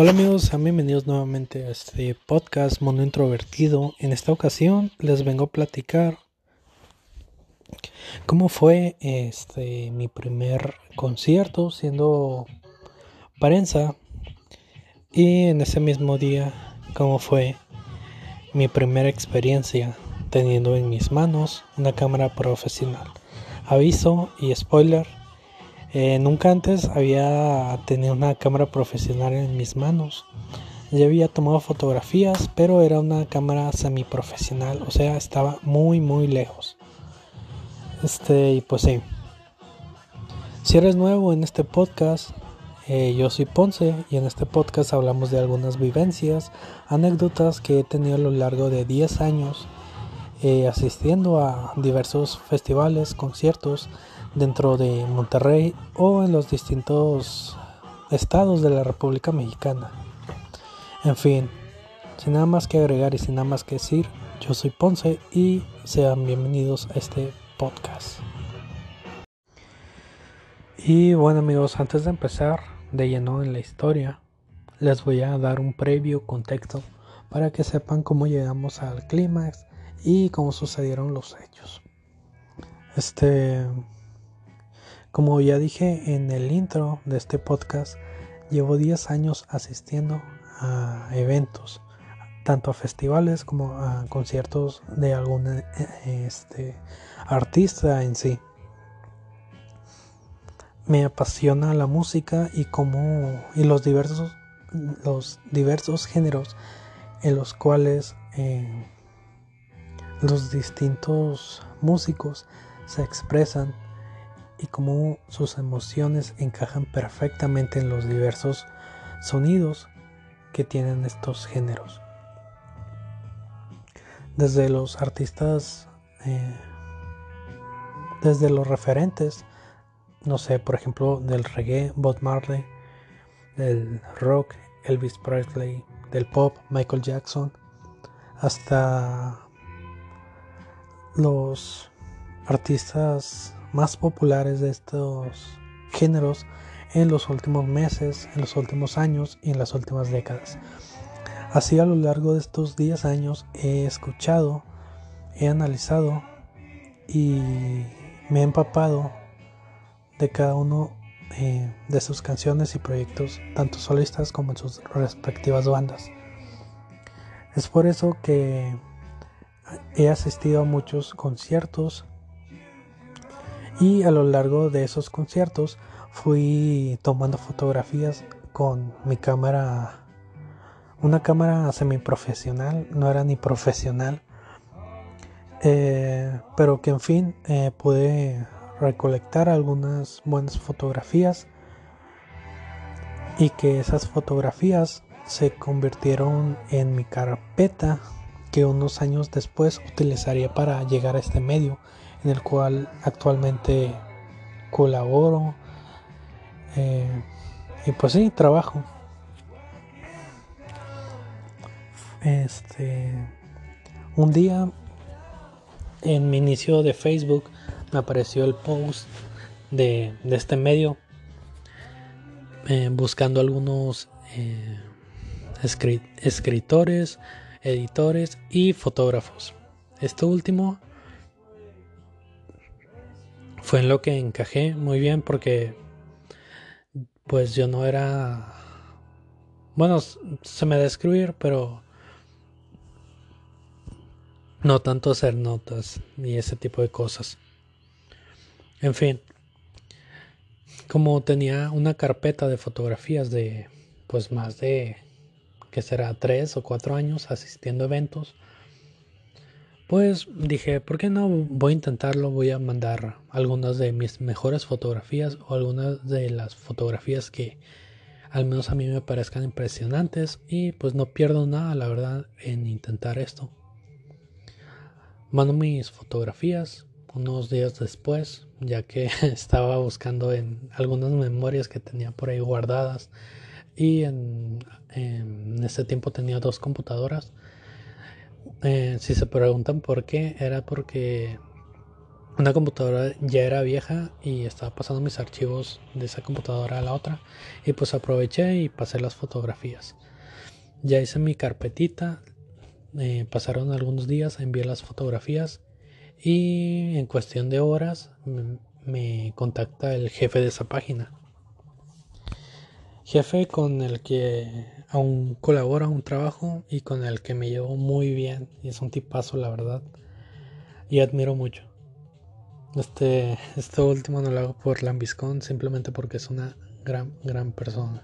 Hola amigos, sean bienvenidos nuevamente a este podcast Mundo Introvertido. En esta ocasión les vengo a platicar cómo fue este mi primer concierto siendo prensa y en ese mismo día cómo fue mi primera experiencia teniendo en mis manos una cámara profesional. Aviso y spoiler, eh, nunca antes había tenido una cámara profesional en mis manos. Ya había tomado fotografías, pero era una cámara semiprofesional, o sea, estaba muy muy lejos. Este, y pues sí. Si eres nuevo en este podcast, eh, yo soy Ponce y en este podcast hablamos de algunas vivencias, anécdotas que he tenido a lo largo de 10 años eh, asistiendo a diversos festivales, conciertos dentro de Monterrey o en los distintos estados de la República Mexicana. En fin, sin nada más que agregar y sin nada más que decir, yo soy Ponce y sean bienvenidos a este podcast. Y bueno amigos, antes de empezar de lleno en la historia, les voy a dar un previo contexto para que sepan cómo llegamos al clímax y cómo sucedieron los hechos. Este como ya dije en el intro de este podcast, llevo 10 años asistiendo a eventos, tanto a festivales como a conciertos de algún eh, este, artista en sí. Me apasiona la música y como y los diversos los diversos géneros en los cuales eh, los distintos músicos se expresan y cómo sus emociones encajan perfectamente en los diversos sonidos que tienen estos géneros. Desde los artistas, eh, desde los referentes, no sé, por ejemplo, del reggae, Bob Marley, del rock, Elvis Presley, del pop, Michael Jackson, hasta los artistas más populares de estos géneros en los últimos meses, en los últimos años y en las últimas décadas. Así a lo largo de estos 10 años he escuchado, he analizado y me he empapado de cada uno eh, de sus canciones y proyectos, tanto solistas como en sus respectivas bandas. Es por eso que he asistido a muchos conciertos y a lo largo de esos conciertos fui tomando fotografías con mi cámara, una cámara semiprofesional, no era ni profesional, eh, pero que en fin eh, pude recolectar algunas buenas fotografías y que esas fotografías se convirtieron en mi carpeta que unos años después utilizaría para llegar a este medio en el cual actualmente colaboro eh, y pues sí, trabajo. Este, un día en mi inicio de Facebook me apareció el post de, este medio eh, buscando algunos eh, escritores, editores y fotógrafos. Esto último fue en lo que encajé muy bien porque pues yo no era bueno se me da escribir pero no tanto hacer notas ni ese tipo de cosas. En fin como tenía una carpeta de fotografías de pues más de que será tres o cuatro años asistiendo a eventos pues dije, ¿por qué no voy a intentarlo? Voy a mandar algunas de mis mejores fotografías o algunas de las fotografías que al menos a mí me parezcan impresionantes y pues no pierdo nada, la verdad, en intentar esto. Mando mis fotografías unos días después, ya que estaba buscando en algunas memorias que tenía por ahí guardadas y en, en ese tiempo tenía dos computadoras eh, si se preguntan por qué, era porque una computadora ya era vieja y estaba pasando mis archivos de esa computadora a la otra y pues aproveché y pasé las fotografías. Ya hice mi carpetita, eh, pasaron algunos días, envié las fotografías y en cuestión de horas me contacta el jefe de esa página. Jefe con el que aún colabora un trabajo y con el que me llevo muy bien y es un tipazo la verdad y admiro mucho. Este, último no lo hago por lambiscón, simplemente porque es una gran, gran persona.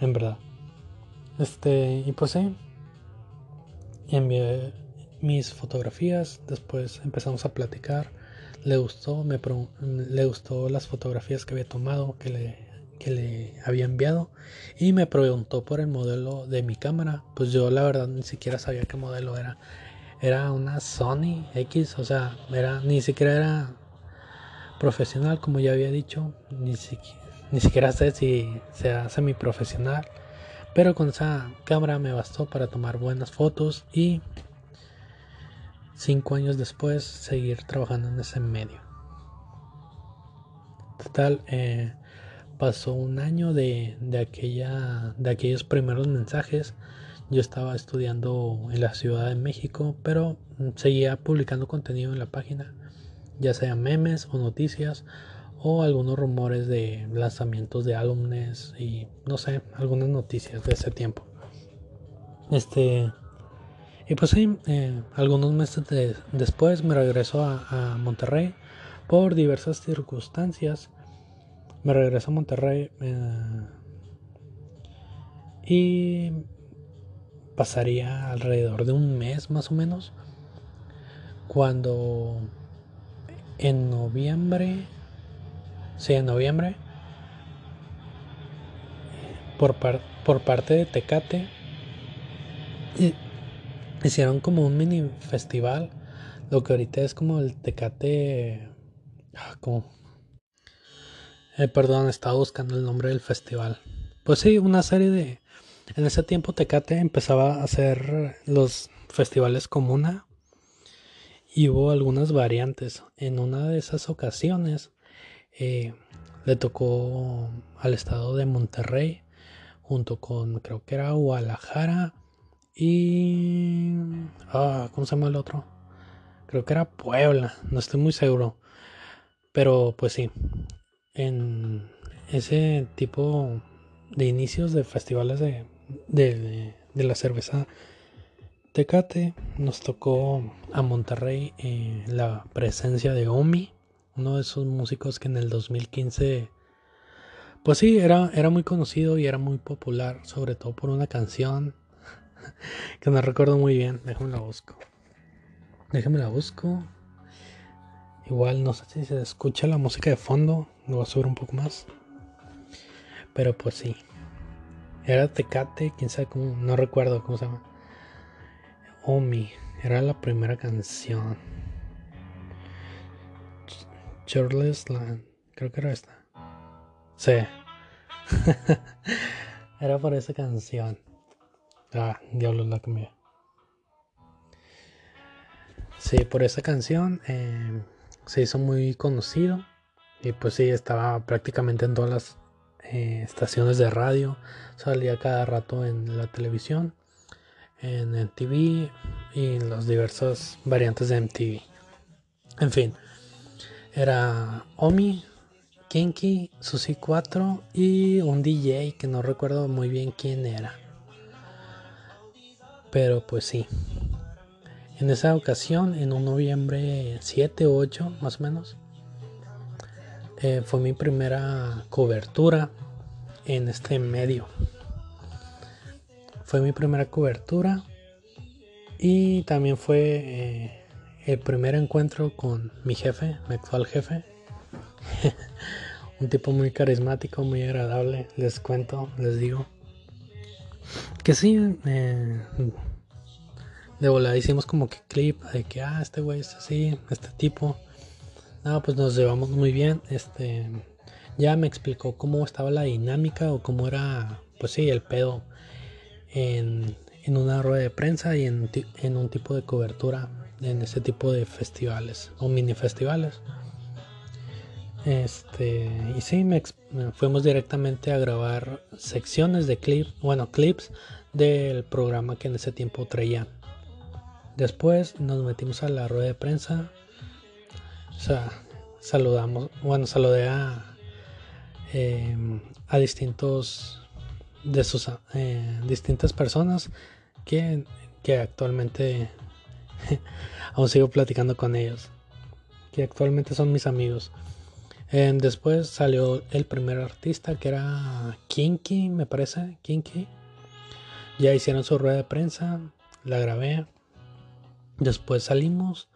En verdad. Este, y pues sí. Envié mis fotografías, después empezamos a platicar. Le gustó, me le gustó las fotografías que había tomado, que le, que le había enviado. Y me preguntó por el modelo de mi cámara. Pues yo la verdad ni siquiera sabía qué modelo era era una Sony X, o sea, era, ni siquiera era profesional, como ya había dicho, ni, siquiera sé si sea semiprofesional, pero con esa cámara me bastó para tomar buenas fotos y cinco años después seguir trabajando en ese medio. Total, eh, pasó un año de, aquella, de aquellos primeros mensajes yo estaba estudiando en la Ciudad de México, pero seguía publicando contenido en la página, ya sea memes o noticias o algunos rumores de lanzamientos de álbumes y no sé, algunas noticias de ese tiempo. Este y pues eh, algunos meses después me regreso a, Monterrey por diversas circunstancias. Me regreso a Monterrey eh, y pasaría alrededor de un mes más o menos cuando en noviembre sí en noviembre por, por parte de Tecate hicieron como un mini festival lo que ahorita es como el Tecate ah, como eh, perdón estaba buscando el nombre del festival pues sí una serie de en ese tiempo Tecate empezaba a hacer los festivales comuna y hubo algunas variantes. En una de esas ocasiones eh, le tocó al estado de Monterrey junto con creo que era Guadalajara y... Ah, ¿Cómo se llama el otro? Creo que era Puebla, no estoy muy seguro. Pero pues sí, en ese tipo de inicios de festivales de de, la cerveza Tecate nos tocó a Monterrey eh, la presencia de Omi, uno de esos músicos que en el 2015 pues sí, era, era muy conocido y era muy popular, sobre todo por una canción que no recuerdo muy bien. Déjame la busco. Déjame la busco. Igual no sé si se escucha la música de fondo. Lo voy a subir un poco más. Pero pues sí. Era Tecate, quién sabe cómo, no recuerdo cómo se llama. Omi, era la primera canción. Charles Land, creo que era esta. Sí. era por esa canción. Ah, diablos la cambié. Sí, por esa canción eh, se hizo muy conocido. Y pues sí, estaba prácticamente en todas las eh, estaciones de radio, salía cada rato en la televisión, en MTV y en las diversas variantes de MTV. En fin, era Omi, Kinky, Susi 4 y un DJ que no recuerdo muy bien quién era. Pero pues sí. En esa ocasión, en un noviembre 7 o 8 más o menos, eh, fue mi primera cobertura en este medio. Fue mi primera cobertura y también fue eh, el primer encuentro con mi jefe, mi actual jefe. Un tipo muy carismático, muy agradable, les cuento, les digo. Que sí, eh, de volada hicimos como que clip de que, ah, este güey es así, este tipo. No, pues nos llevamos muy bien. Este ya me explicó cómo estaba la dinámica o cómo era, pues sí, el pedo en, una rueda de prensa y en, un tipo de cobertura en ese tipo de festivales o mini festivales. Este, y sí, me, fuimos directamente a grabar secciones de clips, bueno, clips del programa que en ese tiempo traía. Después nos metimos a la rueda de prensa. O sea, saludamos, bueno, saludé a, em, a distintos de sus eh, distintas personas que, que actualmente aún sigo platicando con ellos, que actualmente son mis amigos. después salió el primer artista que era Kinky, me parece, Kinky. Ya hicieron su rueda de prensa, la grabé. Después salimos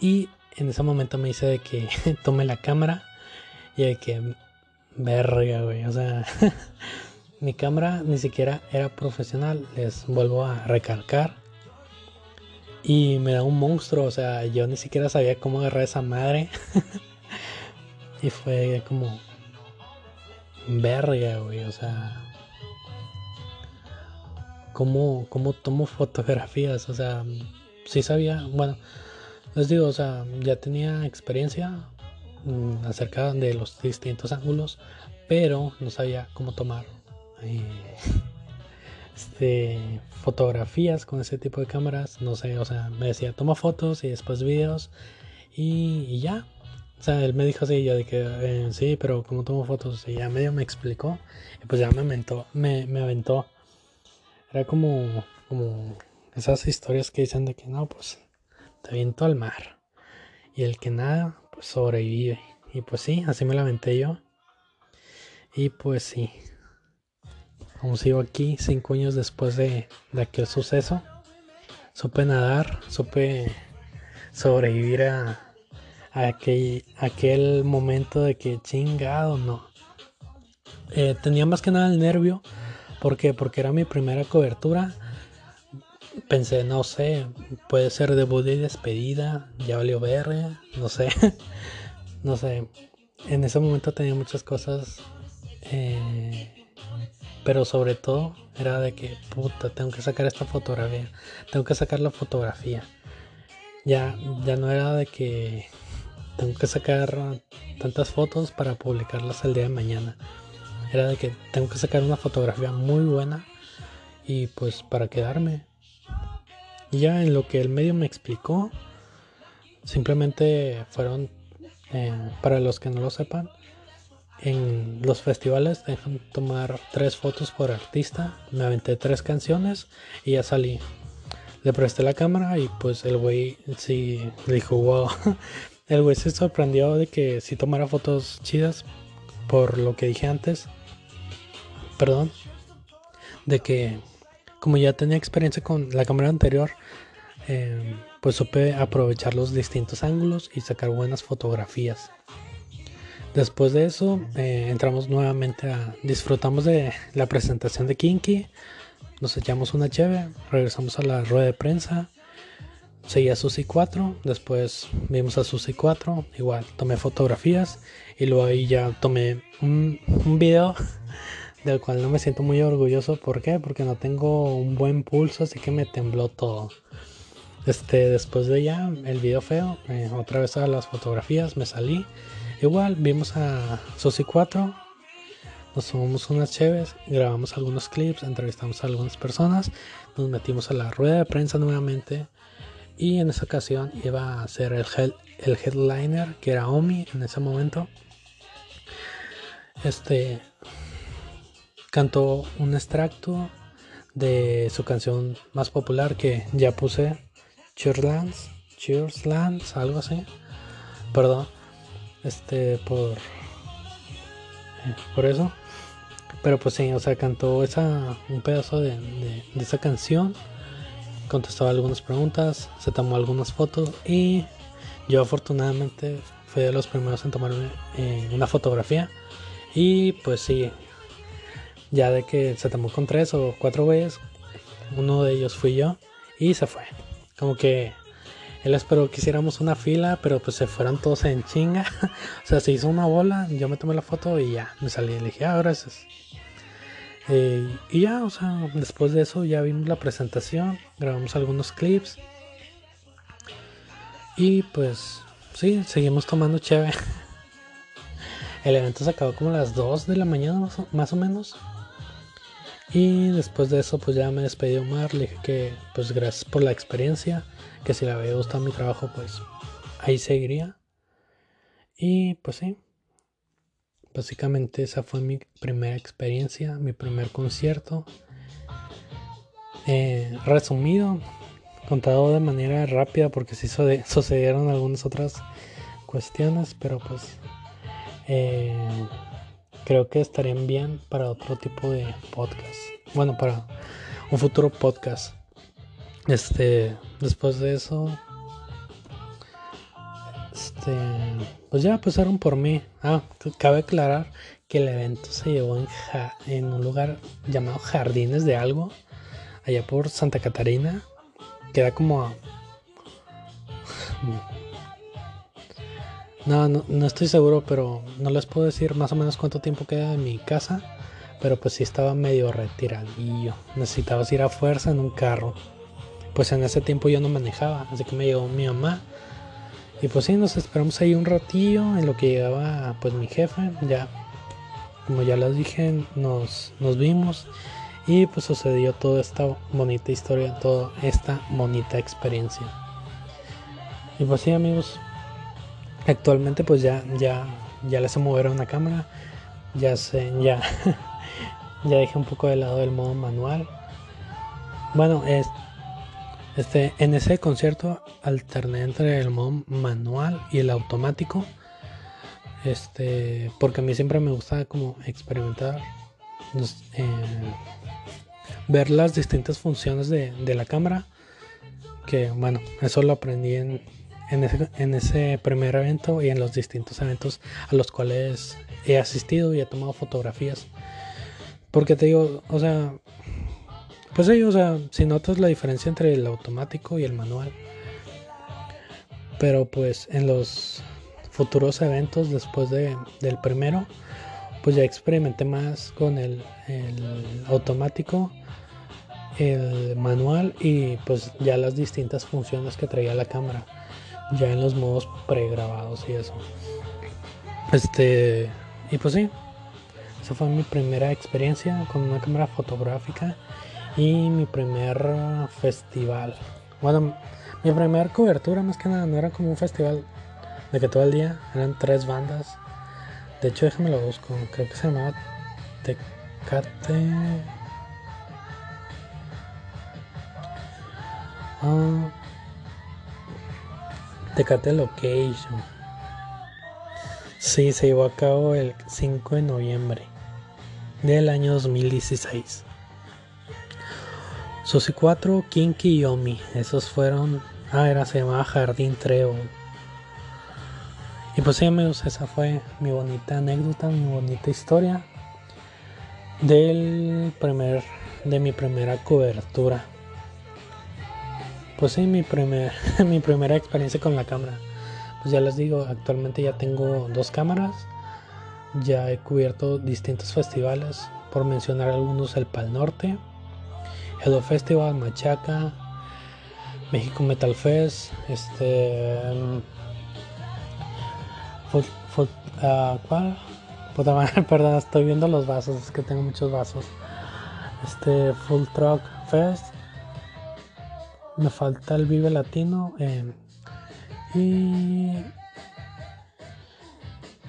y en ese momento me dice de que tome la cámara y de que verga, güey, o sea, mi cámara ni siquiera era profesional, les vuelvo a recalcar. Y me da un monstruo, o sea, yo ni siquiera sabía cómo agarrar esa madre. y fue como verga, güey, o sea, cómo, cómo tomo fotografías, o sea, sí sabía, bueno, les digo, o sea, ya tenía experiencia mm, acerca de los distintos ángulos, pero no sabía cómo tomar eh, este, fotografías con ese tipo de cámaras. No sé, o sea, me decía toma fotos y después videos y, ya. O sea, él me dijo así, yo de que eh, sí, pero como tomo fotos, y ya medio me explicó, y pues ya me aventó, me, me aventó. Era como, como esas historias que dicen de que no, pues te aviento al mar. Y el que nada, pues sobrevive. Y pues sí, así me la aventé yo. Y pues sí. Como sigo aquí cinco años después de, aquel suceso. Supe nadar, supe sobrevivir a, aquel, aquel momento de que chingado, no. Eh, tenía más que nada el nervio. ¿Por Porque era mi primera cobertura pensé, no sé, puede ser debut y despedida, ya valió ver, no sé, no sé. En ese momento tenía muchas cosas, eh, pero sobre todo era de que, puta, tengo que sacar esta fotografía, tengo que sacar la fotografía. Ya, ya no era de que tengo que sacar tantas fotos para publicarlas el día de mañana. Era de que tengo que sacar una fotografía muy buena y pues para quedarme ya en lo que el medio me explicó, simplemente fueron, eh, para los que no lo sepan, en los festivales dejan tomar tres fotos por artista. Me aventé tres canciones y ya salí. Le presté la cámara y pues el güey sí dijo, wow. El güey se sorprendió de que si tomara fotos chidas por lo que dije antes. Perdón. De que como ya tenía experiencia con la cámara anterior, eh, pues supe aprovechar los distintos ángulos y sacar buenas fotografías. Después de eso, eh, entramos nuevamente a. Disfrutamos de la presentación de Kinky. Nos echamos una cheve. Regresamos a la rueda de prensa. Seguía Susi 4. Después vimos a Susi 4. Igual tomé fotografías. Y luego ahí ya tomé un video del cual no me siento muy orgulloso. ¿Por qué? Porque no tengo un buen pulso, así que me tembló todo. Este, después de ya el video feo, eh, otra vez a las fotografías, me salí. Igual vimos a Susi 4, nos tomamos unas cheves, grabamos algunos clips, entrevistamos a algunas personas, nos metimos a la rueda de prensa nuevamente. Y en esa ocasión iba a ser el, el headliner, que era Omi en ese momento. Este, cantó un extracto de su canción más popular que ya puse, Cheerslands, Cheerslands, algo así. Perdón, este, por, por eso. Pero pues sí, o sea, cantó esa, un pedazo de, de, esa canción, contestó algunas preguntas, se tomó algunas fotos y yo afortunadamente fui de los primeros en tomarme eh, una fotografía. Y pues sí, ya de que se tomó con tres o cuatro güeyes, uno de ellos fui yo y se fue. Como que él esperó que hiciéramos una fila, pero pues se fueron todos en chinga. o sea, se hizo una bola, yo me tomé la foto y ya, me salí. Le dije, ah, gracias. Eh, y ya, o sea, después de eso ya vimos la presentación, grabamos algunos clips. Y pues sí, seguimos tomando chévere. El evento se acabó como a las 2 de la mañana más o, menos. Y después de eso pues ya me despedí de Omar, le dije que pues gracias por la experiencia, que si le había gustado mi trabajo pues ahí seguiría. Y pues sí, básicamente esa fue mi primera experiencia, mi primer concierto. Eh, resumido, contado de manera rápida porque sí sucedieron algunas otras cuestiones, pero pues eh, creo que estarían bien para otro tipo de podcast. Bueno, para un futuro podcast. Este, después de eso, este, pues ya pasaron por mí. Ah, cabe aclarar que el evento se llevó en, en un lugar llamado Jardines de Algo, allá por Santa Catarina. Queda como no, no, estoy seguro, pero no les puedo decir más o menos cuánto tiempo queda en mi casa. Pero pues sí estaba medio retiradillo. Necesitaba ir a fuerza en un carro. Pues en ese tiempo yo no manejaba, así que me llegó mi mamá. Y pues sí, nos esperamos ahí un ratillo en lo que llegaba pues mi jefe. Ya, como ya les dije, nos, nos vimos. Y pues sucedió toda esta bonita historia, toda esta bonita experiencia. Y pues sí amigos, Actualmente pues ya, ya, ya le a una cámara. Ya sé, ya, ya dejé un poco de lado el modo manual. Bueno, es, este, en ese concierto alterné entre el modo manual y el automático. Este, porque a mí siempre me gusta como experimentar, eh, ver las distintas funciones de, de la cámara. Que bueno, eso lo aprendí en, en ese, primer evento y en los distintos eventos a los cuales he asistido y he tomado fotografías. Porque te digo, o sea, pues sí, o sea, si notas la diferencia entre el automático y el manual. Pero pues en los futuros eventos después de, del primero, pues ya experimenté más con el, el automático, el manual y pues ya las distintas funciones que traía la cámara ya en los modos pregrabados y eso. Este, y pues sí, esa fue mi primera experiencia con una cámara fotográfica y mi primer festival. Bueno, mi primera cobertura más que nada no era como un festival de que todo el día eran tres bandas. De hecho, déjame lo busco, creo que se llamaba Tecate. Ah, Tecate Location. Sí, se llevó a cabo el 5 de noviembre del año 2016. Susi 4, Kinky y. Esos fueron. Ah, era, se llamaba Jardín Treo. Y pues sí, amigos, esa fue mi bonita anécdota, mi bonita historia del primer, de mi primera cobertura. Pues sí, mi, primer, mi primera experiencia con la cámara. Pues ya les digo, actualmente ya tengo dos cámaras. Ya he cubierto distintos festivales. Por mencionar algunos, el Pal Norte, Hello Festival, Machaca, México Metal Fest, este. Uh, ¿Cuál? perdón, estoy viendo los vasos, es que tengo muchos vasos. Este Full Truck Fest, me falta el Vive Latino. Eh, y.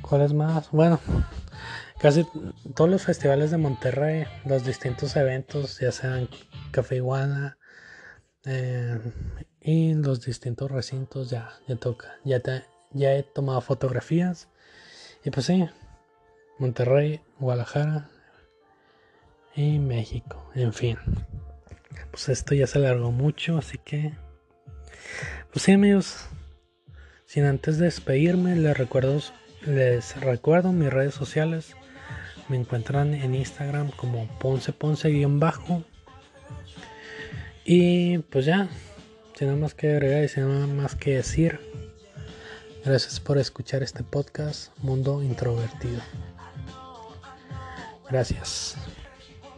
¿Cuál es más? Bueno, casi todos los festivales de Monterrey, los distintos eventos, ya sean Café Iguana eh, y los distintos recintos, ya, ya toca. Ya, ya he tomado fotografías. Y pues sí, Monterrey, Guadalajara y México, en fin pues esto ya se alargó mucho, así que... Pues sí amigos, sin antes de despedirme, les recuerdo, les recuerdo mis redes sociales. Me encuentran en Instagram como Ponce Ponce-bajo. Y pues ya, sin nada más que agregar y sin nada más que decir. Gracias por escuchar este podcast, Mundo Introvertido. Gracias.